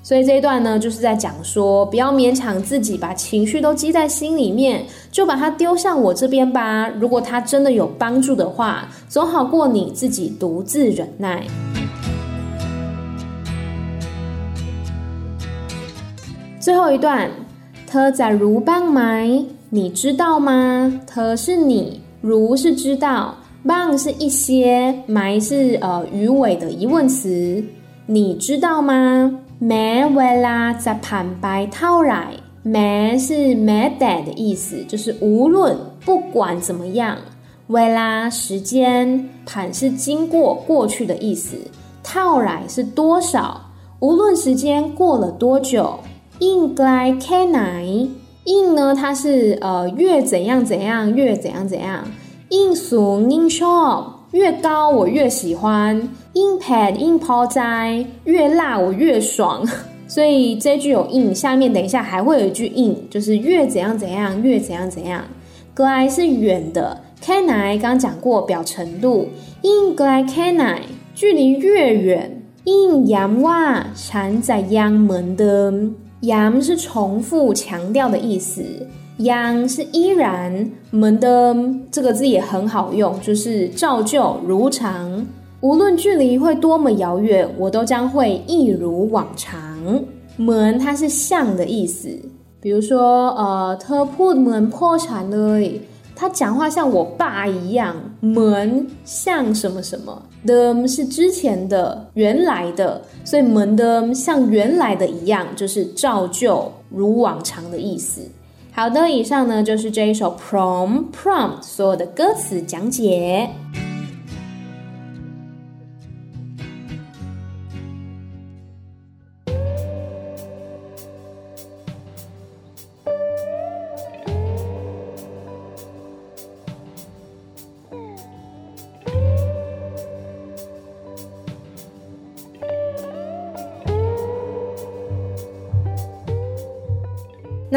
所以这一段呢，就是在讲说，不要勉强自己，把情绪都积在心里面，就把它丢向我这边吧。如果它真的有帮助的话，总好过你自己独自忍耐。最后一段，特在如棒埋，你知道吗？特是你，如是知道，棒是一些，埋是呃鱼尾的疑问词，你知道吗？没为啦，在旁白套来，没是没得的意思，就是无论不管怎么样，为啦时间，盘是经过过去的意思，套来是多少，无论时间过了多久，Inglai canai，in 呢它是呃越怎样怎样越怎样怎样，In sun in s h o p。越高我越喜欢，impact impact 在越辣我越爽，所以这句有 in，下面等一下还会有一句 in，就是越怎样怎样越怎样怎样。Gai 是远的，canai 刚讲过表程度。Inglai canai，距离越远，in 阳哇产在央门的，阳是重复强调的意思。央是依然，门的这个字也很好用，就是照旧如常，无论距离会多么遥远，我都将会一如往常。门它是像的意思，比如说呃，他破门破产了，他讲话像我爸一样，门像什么什么的，是之前的原来的，所以门的像原来的一样，就是照旧如往常的意思。好的，以上呢就是这一首 Prom Prom 所有的歌词讲解。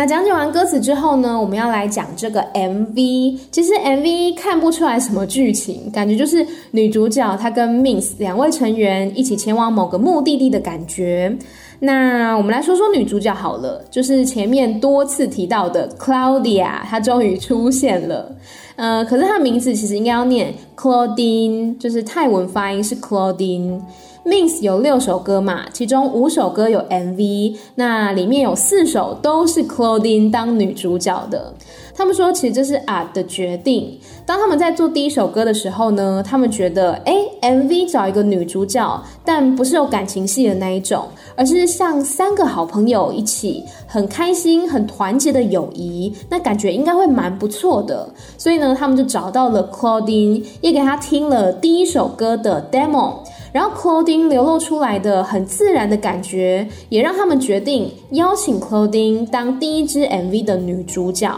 讲解完歌词之后呢，我们要来讲这个 MV。其实 MV 看不出来什么剧情，感觉就是女主角她跟 Mins 两位成员一起前往某个目的地的感觉。那我们来说说女主角好了，就是前面多次提到的 Claudia，她终于出现了。呃，可是她的名字其实应该要念 Claudine，就是泰文发音是 Claudine。Mins 有六首歌嘛，其中五首歌有 MV，那里面有四首都是 Claudine 当女主角的。他们说，其实这是 Art 的决定。当他们在做第一首歌的时候呢，他们觉得，哎，MV 找一个女主角，但不是有感情戏的那一种，而是像三个好朋友一起，很开心、很团结的友谊，那感觉应该会蛮不错的。所以呢，他们就找到了 Claudine，也给他听了第一首歌的 demo。然后 Claudine 流露出来的很自然的感觉，也让他们决定邀请 Claudine 当第一支 MV 的女主角。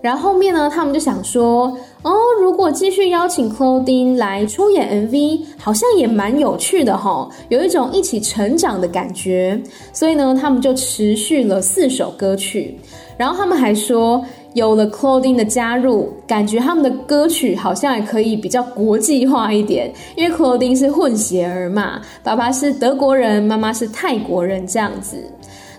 然后后面呢，他们就想说，哦，如果继续邀请 Claudine 来出演 MV，好像也蛮有趣的齁，有一种一起成长的感觉。所以呢，他们就持续了四首歌曲。然后他们还说，有了 Claudine 的加入，感觉他们的歌曲好像也可以比较国际化一点，因为 Claudine 是混血儿嘛，爸爸是德国人，妈妈是泰国人这样子。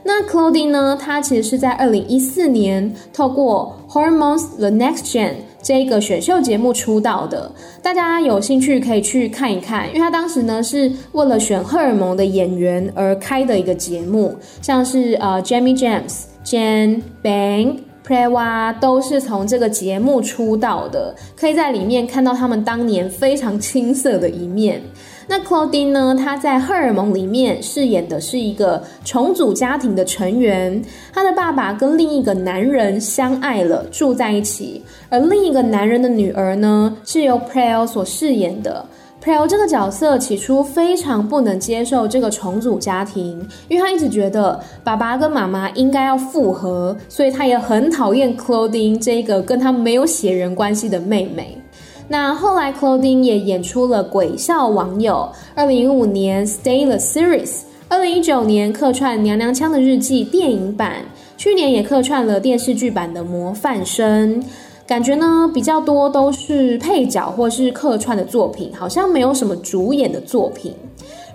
那 Claudine 呢？她其实是在二零一四年透过 Hormones The Next Gen 这个选秀节目出道的。大家有兴趣可以去看一看，因为她当时呢是为了选荷尔蒙的演员而开的一个节目，像是呃 Jamie James、Jen、Bang、Prewa 都是从这个节目出道的，可以在里面看到他们当年非常青涩的一面。那 Claudine 呢？她在《荷尔蒙》里面饰演的是一个重组家庭的成员，她的爸爸跟另一个男人相爱了，住在一起，而另一个男人的女儿呢，是由 Prell 所饰演的。Prell 这个角色起初非常不能接受这个重组家庭，因为他一直觉得爸爸跟妈妈应该要复合，所以他也很讨厌 Claudine 这个跟他没有血缘关系的妹妹。那后来，Claudine 也演出了《鬼笑网友》，二零一五年《Stay the Series》，二零一九年客串《娘娘腔的日记》电影版，去年也客串了电视剧版的《模范生》。感觉呢比较多都是配角或是客串的作品，好像没有什么主演的作品。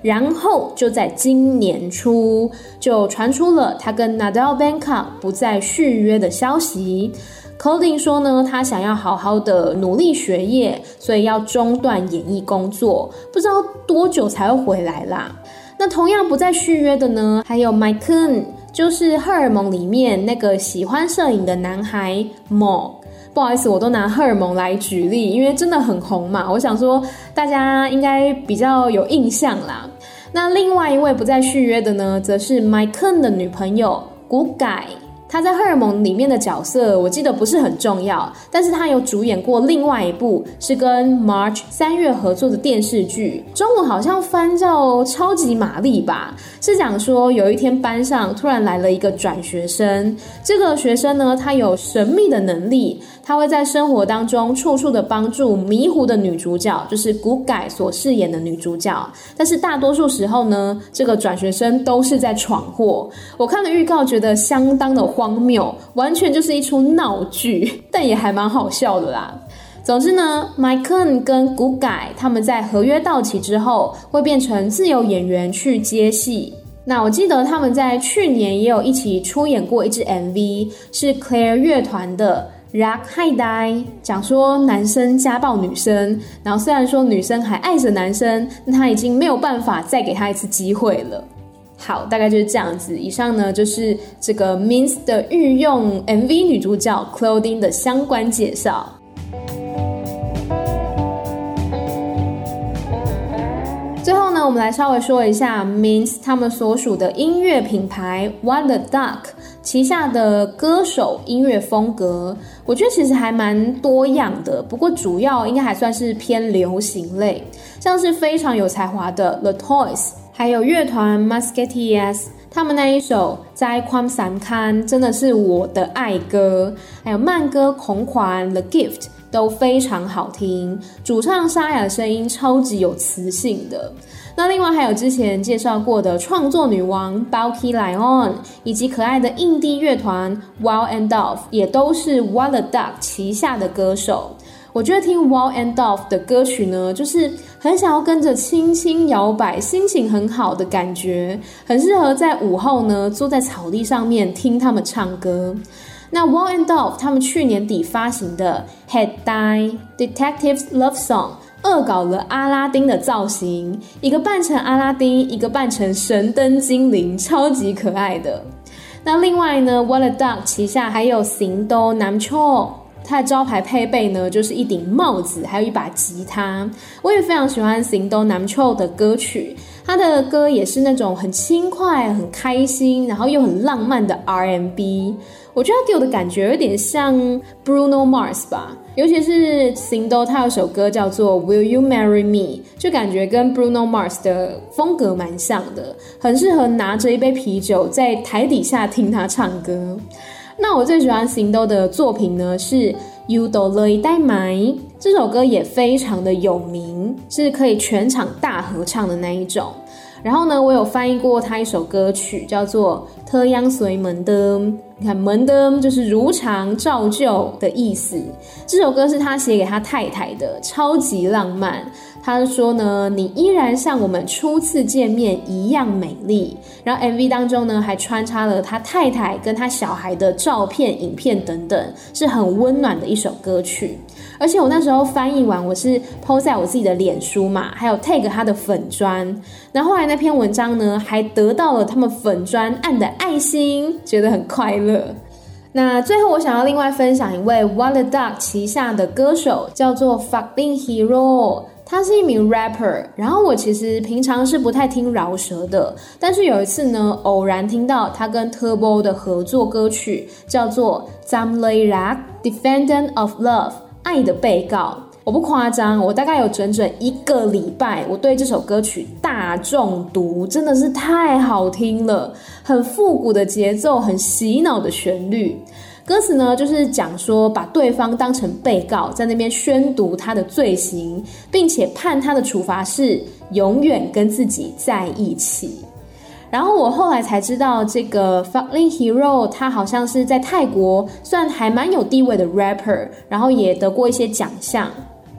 然后就在今年初，就传出了他跟 Nadal Banka 不再续约的消息。Colding 说呢，他想要好好的努力学业，所以要中断演艺工作，不知道多久才会回来啦。那同样不再续约的呢，还有 Mike，就是荷尔蒙里面那个喜欢摄影的男孩 Mo。不好意思，我都拿荷尔蒙来举例，因为真的很红嘛。我想说大家应该比较有印象啦。那另外一位不再续约的呢，则是 Michael 的女朋友古改。他在《荷尔蒙》里面的角色，我记得不是很重要，但是他有主演过另外一部是跟 March 三月合作的电视剧，中文好像翻叫《超级玛丽》吧，是讲说有一天班上突然来了一个转学生，这个学生呢，他有神秘的能力。他会在生活当中处处的帮助迷糊的女主角，就是古改所饰演的女主角。但是大多数时候呢，这个转学生都是在闯祸。我看了预告，觉得相当的荒谬，完全就是一出闹剧，但也还蛮好笑的啦。总之呢，Mike 跟古改他们在合约到期之后，会变成自由演员去接戏。那我记得他们在去年也有一起出演过一支 MV，是 Claire 乐团的。Rock High Die 讲说男生家暴女生，然后虽然说女生还爱着男生，但他已经没有办法再给他一次机会了。好，大概就是这样子。以上呢就是这个 Mins 的御用 MV 女主角 Claudine 的相关介绍。最后呢，我们来稍微说一下 Mins 他们所属的音乐品牌 What the Duck 旗下的歌手音乐风格，我觉得其实还蛮多样的，不过主要应该还算是偏流行类，像是非常有才华的 The Toys，还有乐团 m a s k e t e e s 他们那一首《在宽三刊》真的是我的爱歌，还有慢歌同款 The Gift。都非常好听，主唱沙哑声音超级有磁性的。那另外还有之前介绍过的创作女王 Balki Lion，以及可爱的印地乐团 Wild and Dove，也都是 What the Duck 旗下的歌手。我觉得听 Wild and Dove 的歌曲呢，就是很想要跟着轻轻摇摆，心情很好的感觉，很适合在午后呢坐在草地上面听他们唱歌。那 Wild and Dove 他们去年底发行的 Head Die Detectives Love Song。恶搞了阿拉丁的造型，一个扮成阿拉丁，一个扮成神灯精灵，超级可爱的。那另外呢，What the Duck 旗下还有行动男 cho 它的招牌配备呢，就是一顶帽子，还有一把吉他。我也非常喜欢行动南秋的歌曲，他的歌也是那种很轻快、很开心，然后又很浪漫的 R&B。我觉得他给我的感觉有点像 Bruno Mars 吧，尤其是行动，他有首歌叫做 Will You Marry Me，就感觉跟 Bruno Mars 的风格蛮像的，很适合拿着一杯啤酒在台底下听他唱歌。那我最喜欢行动的作品呢，是《You Don't Let It Die》这首歌也非常的有名，是可以全场大合唱的那一种。然后呢，我有翻译过他一首歌曲，叫做《特央随门灯》。你看，门灯就是如常照旧的意思。这首歌是他写给他太太的，超级浪漫。他说呢，你依然像我们初次见面一样美丽。然后 MV 当中呢，还穿插了他太太跟他小孩的照片、影片等等，是很温暖的一首歌曲。而且我那时候翻译完，我是 po 在我自己的脸书嘛，还有 tag 他的粉专。然后来那篇文章呢，还得到了他们粉专按的爱心，觉得很快乐。那最后我想要另外分享一位 What the Duck 旗下的歌手，叫做 Fucking Hero。他是一名 rapper，然后我其实平常是不太听饶舌的，但是有一次呢，偶然听到他跟 Turbo 的合作歌曲，叫做《Zamlay Rak Defendant of Love》，爱的被告。我不夸张，我大概有整整一个礼拜，我对这首歌曲大中毒，真的是太好听了，很复古的节奏，很洗脑的旋律。歌词呢，就是讲说把对方当成被告，在那边宣读他的罪行，并且判他的处罚是永远跟自己在一起。然后我后来才知道，这个 Fucking Hero 他好像是在泰国算还蛮有地位的 rapper，然后也得过一些奖项，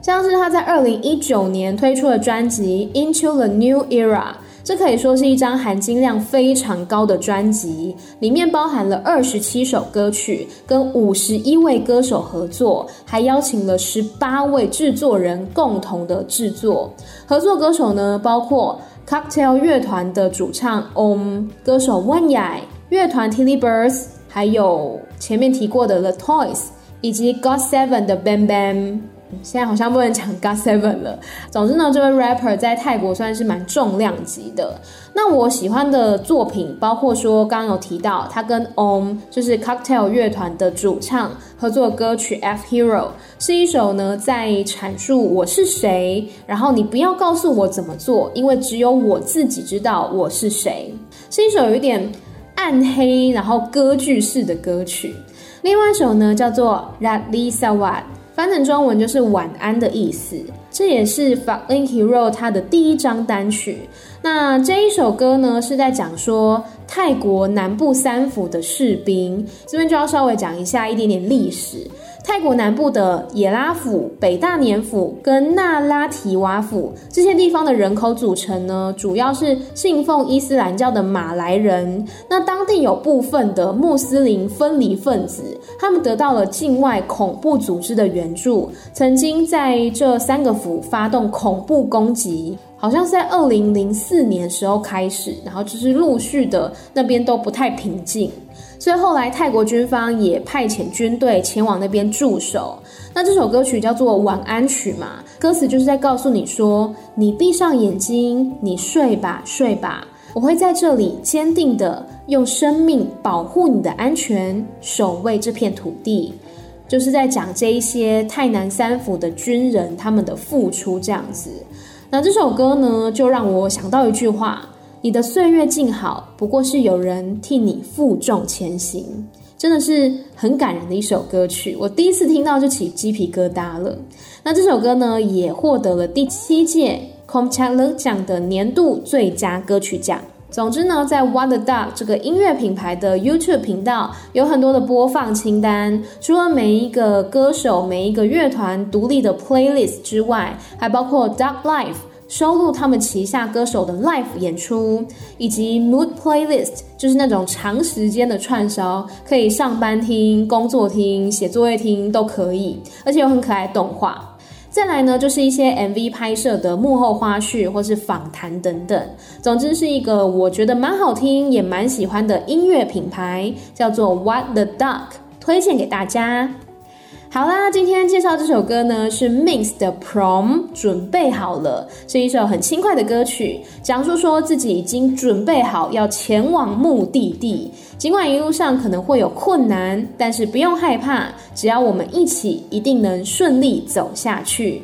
像是他在二零一九年推出的专辑《Into the New Era》。这可以说是一张含金量非常高的专辑，里面包含了二十七首歌曲，跟五十一位歌手合作，还邀请了十八位制作人共同的制作。合作歌手呢，包括 Cocktail 乐团的主唱 Om，歌手 Wanya，乐团 Tilly Birds，还有前面提过的 The Toys，以及 GOT7 的 Bam Bam。现在好像不能讲 GOT7 了。总之呢，这位 rapper 在泰国算是蛮重量级的。那我喜欢的作品，包括说刚刚有提到他跟 Om，就是 Cocktail 乐团的主唱合作歌曲《F Hero》，是一首呢在阐述我是谁，然后你不要告诉我怎么做，因为只有我自己知道我是谁。是一首有一点暗黑，然后歌剧式的歌曲。另外一首呢叫做《Ratli Sawat》。翻成中文就是晚安的意思，这也是 f a l l i n Hero 他的第一张单曲。那这一首歌呢，是在讲说泰国南部三府的士兵，这边就要稍微讲一下一点点历史。泰国南部的野拉府、北大年府跟那拉提瓦府这些地方的人口组成呢，主要是信奉伊斯兰教的马来人。那当地有部分的穆斯林分离分子，他们得到了境外恐怖组织的援助，曾经在这三个府发动恐怖攻击。好像是在二零零四年时候开始，然后就是陆续的那边都不太平静。所以后来泰国军方也派遣军队前往那边驻守。那这首歌曲叫做《晚安曲》嘛，歌词就是在告诉你说：你闭上眼睛，你睡吧，睡吧，我会在这里坚定的用生命保护你的安全，守卫这片土地。就是在讲这一些泰南三府的军人他们的付出这样子。那这首歌呢，就让我想到一句话。你的岁月静好，不过是有人替你负重前行，真的是很感人的一首歌曲。我第一次听到就起鸡皮疙瘩了。那这首歌呢，也获得了第七届 KOMCHART 奖的年度最佳歌曲奖。总之呢，在 What the Duck 这个音乐品牌的 YouTube 频道，有很多的播放清单。除了每一个歌手、每一个乐团独立的 playlist 之外，还包括 Duck Life。收录他们旗下歌手的 live 演出，以及 mood playlist，就是那种长时间的串烧，可以上班听、工作听、写作业听都可以，而且有很可爱的动画。再来呢，就是一些 MV 拍摄的幕后花絮或是访谈等等。总之是一个我觉得蛮好听也蛮喜欢的音乐品牌，叫做 What the Duck，推荐给大家。好啦，今天介绍这首歌呢是 Mix 的 Prom，准备好了，是一首很轻快的歌曲，讲述说自己已经准备好要前往目的地，尽管一路上可能会有困难，但是不用害怕，只要我们一起，一定能顺利走下去。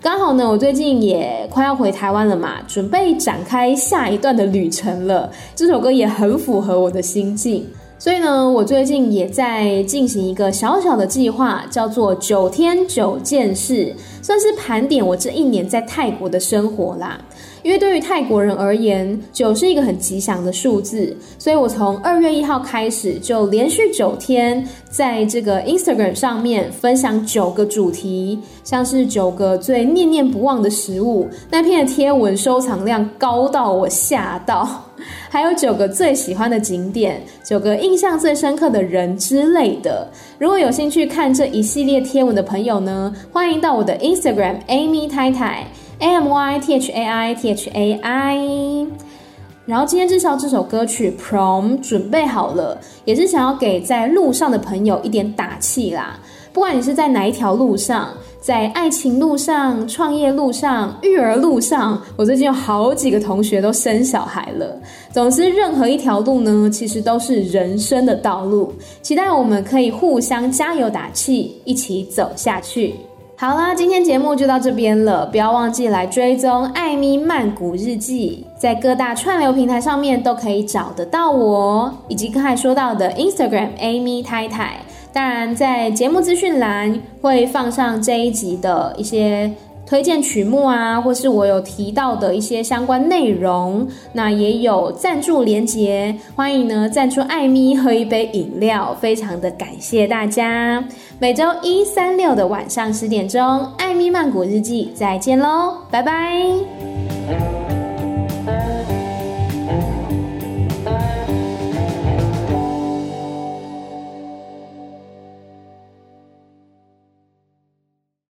刚好呢，我最近也快要回台湾了嘛，准备展开下一段的旅程了。这首歌也很符合我的心境。所以呢，我最近也在进行一个小小的计划，叫做九天九件事，算是盘点我这一年在泰国的生活啦。因为对于泰国人而言，九是一个很吉祥的数字，所以我从二月一号开始就连续九天在这个 Instagram 上面分享九个主题，像是九个最念念不忘的食物，那篇的贴文收藏量高到我吓到。还有九个最喜欢的景点，九个印象最深刻的人之类的。如果有兴趣看这一系列贴文的朋友呢，欢迎到我的 Instagram Amy 太太 A M Y T H A I T H A I。然后今天介绍这首歌曲 Prom 准备好了，也是想要给在路上的朋友一点打气啦。不管你是在哪一条路上。在爱情路上、创业路上、育儿路上，我最近有好几个同学都生小孩了。总之，任何一条路呢，其实都是人生的道路。期待我们可以互相加油打气，一起走下去。好啦，今天节目就到这边了，不要忘记来追踪艾咪曼谷日记，在各大串流平台上面都可以找得到我，以及刚才说到的 Instagram Amy 太太。当然，在节目资讯栏会放上这一集的一些推荐曲目啊，或是我有提到的一些相关内容。那也有赞助连结，欢迎呢赞助艾咪喝一杯饮料，非常的感谢大家。每周一、三、六的晚上十点钟，艾咪曼谷日记，再见喽，拜拜。